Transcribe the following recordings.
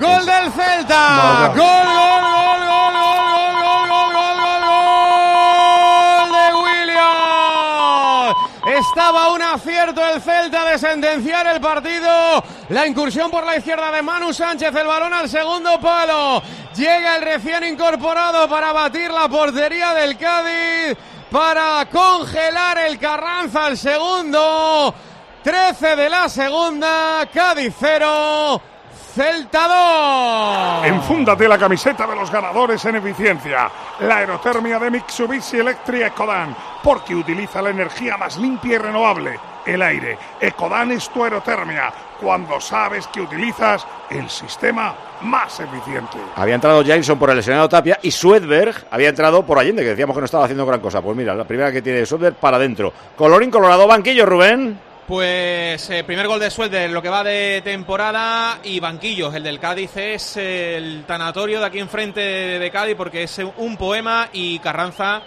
Gol del Celta. Gol, gol, gol, gol, gol, gol, gol, gol, gol, gol de William. Estaba un acierto el Celta de sentenciar el partido. La incursión por la izquierda de Manu Sánchez, el balón al segundo palo. Llega el recién incorporado para batir la portería del Cádiz, para congelar el Carranza al segundo. 13 de la segunda, Cádiz 0. Celta 2. Enfúndate la camiseta de los ganadores en eficiencia. La aerotermia de Mitsubishi Electric Ecodan, porque utiliza la energía más limpia y renovable, el aire. Ecodan es tu aerotermia, cuando sabes que utilizas el sistema más eficiente. Había entrado Jameson por el lesionado Tapia y Swedberg había entrado por Allende, que decíamos que no estaba haciendo gran cosa. Pues mira, la primera que tiene Swedberg para adentro. Colorín colorado, banquillo, Rubén. Pues eh, primer gol de suerte lo que va de temporada y banquillos. El del Cádiz es el tanatorio de aquí enfrente de Cádiz porque es un poema y Carranza.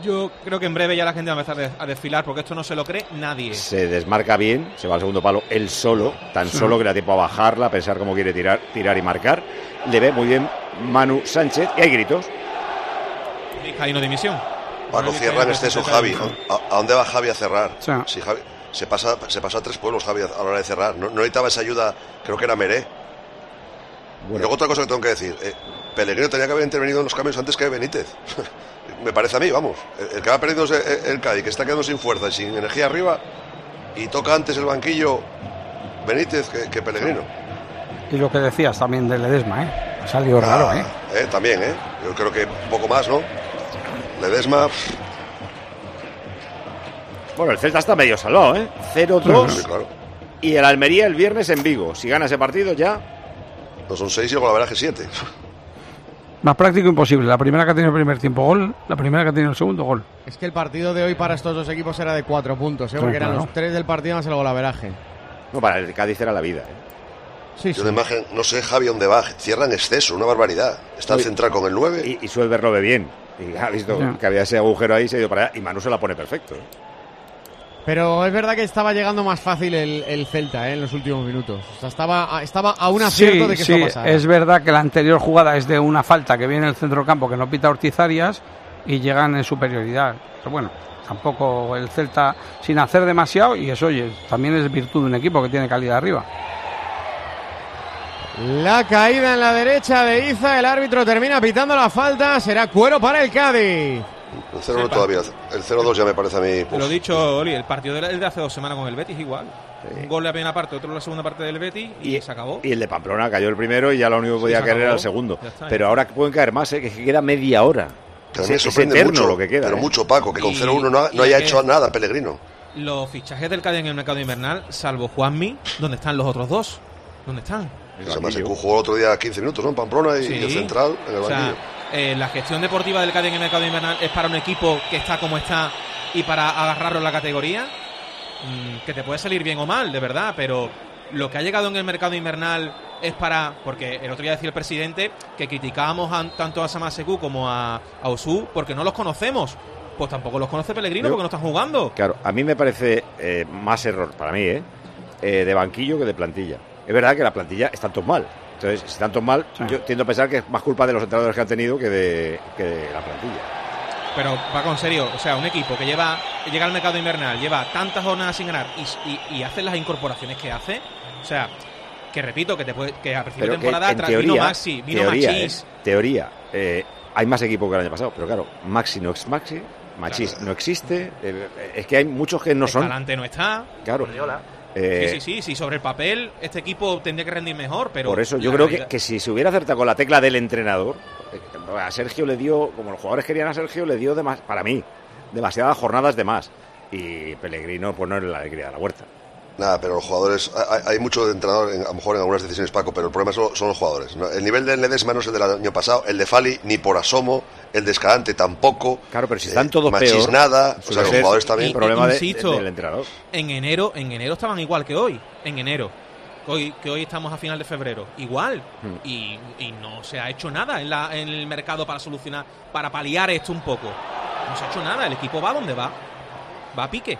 Yo creo que en breve ya la gente va a empezar a desfilar porque esto no se lo cree nadie. Se desmarca bien, se va al segundo palo él solo, tan solo que le da tiempo a bajarla, a pensar cómo quiere tirar, tirar y marcar. Le ve muy bien Manu Sánchez y hay gritos. Hay una dimisión. Cuando cierra en exceso Javi. ¿A, ¿A, dónde va Javi a cerrar? Si Javi, se pasa, se pasó a tres pueblos, Javi, a la hora de cerrar. No, necesitaba esa ayuda, creo que era Meré. Luego otra cosa que tengo que decir. Eh, Pellegrino tenía que haber intervenido en los cambios antes que Benítez. Me parece a mí, vamos. El, que va perdiendo es el, el Cádiz, que está quedando sin fuerza y sin energía arriba. Y toca antes el banquillo Benítez que, que Pellegrino. Y lo que decías también de Ledesma, ¿eh? Ha salido raro, ¿eh? ¿eh? También, ¿eh? Yo creo que un poco más, ¿no? Ledesma... Bueno, el Celta está medio salvado, ¿eh? 0-2. Sí, claro. Y el Almería el viernes en Vigo. Si gana ese partido ya. No son 6 y la verdad que 7. Más práctico imposible. La primera que ha tenido el primer tiempo gol, la primera que ha tenido el segundo gol. Es que el partido de hoy para estos dos equipos era de 4 puntos, ¿eh? porque eran los 3 del partido más el golaveraje. No, para el Cádiz era la vida, ¿eh? Sí, Yo sí. imagen, no sé Javi dónde va, cierra en exceso, una barbaridad. Está al central con el 9. Y, y Suelver lo ve bien. Y ha visto yeah. que había ese agujero ahí, se ha ido para allá. Y Manu se la pone perfecto. Pero es verdad que estaba llegando más fácil el, el Celta ¿eh? en los últimos minutos. O sea, estaba, estaba a un acierto sí, de que sí, esto pasara. Es verdad que la anterior jugada es de una falta que viene en el centro del campo que no pita Ortizarias y llegan en superioridad. Pero bueno, tampoco el Celta sin hacer demasiado y eso, oye, también es virtud de un equipo que tiene calidad arriba. La caída en la derecha de Iza, el árbitro termina pitando la falta, será cuero para el Cádiz. El 0 todavía, el 0-2 ya me parece a mí. Te lo dicho, Oli, el partido de, de hace dos semanas con el Betis igual. Sí. Un gol la primera parte, otro en la segunda parte del Betis y, y, se acabó. Y el de Pamplona cayó el primero y ya lo único que podía sí, caer era el segundo. Está, pero ahora pueden caer más, ¿eh? que queda media hora. Que a mí me sorprende mucho, lo que queda, pero ¿eh? mucho Paco, que con 0-1 no, no haya hecho nada Pellegrino. Los fichajes del Cádiz en el mercado invernal, salvo Juanmi, ¿dónde están los otros dos? ¿Dónde están? Además, se jugó el otro día 15 minutos, ¿no? En Pamplona y, sí. y el central en el o sea, eh, la gestión deportiva del Cádiz en el mercado invernal es para un equipo que está como está y para agarrarlo en la categoría, mmm, que te puede salir bien o mal, de verdad, pero lo que ha llegado en el mercado invernal es para, porque el otro día decía el presidente que criticábamos a, tanto a Samaseku como a, a Osu porque no los conocemos. Pues tampoco los conoce Pellegrino porque no están jugando. Claro, a mí me parece eh, más error, para mí, ¿eh? eh de banquillo que de plantilla. Es verdad que la plantilla está todo mal. Entonces, si están mal, sí. yo tiendo a pensar que es más culpa de los entrenadores que han tenido que de, que de la plantilla. Pero, Paco, en serio, o sea, un equipo que lleva llega al mercado invernal, lleva tantas jornadas sin ganar y, y, y hace las incorporaciones que hace, o sea, que repito, que, te puede, que a principio de temporada en teoría, vino Maxi, vino teoría, Machis. Eh, teoría, eh, hay más equipos que el año pasado, pero claro, Maxi no es Maxi, Machis claro. no existe, eh, es que hay muchos que no son. Escalante no está. Claro. Eh, sí, sí, sí, sí, sobre el papel este equipo tendría que rendir mejor, pero... Por eso yo creo realidad... que, que, si se hubiera acertado con la tecla del entrenador, eh, a Sergio le dio, como los jugadores querían a Sergio, le dio, de más, para mí, demasiadas jornadas de más. Y Pellegrino, pues no es la alegría de la huerta. Nada, pero los jugadores, hay, hay mucho de entrenador, en, a lo mejor en algunas decisiones, Paco, pero el problema son, son los jugadores. ¿no? El nivel de Ledesma no es el del año pasado, el de Fali ni por asomo, el de Escalante tampoco. Claro, pero si están todos Machis peor, nada, o sea, los jugadores también. El problema insisto, de, de, del entrenador. En enero, en enero estaban igual que hoy, en enero. Hoy, que hoy estamos a final de febrero, igual. Hmm. Y, y, no se ha hecho nada en, la, en el mercado para solucionar, para paliar esto un poco. No se ha hecho nada, el equipo va donde va. Va a pique.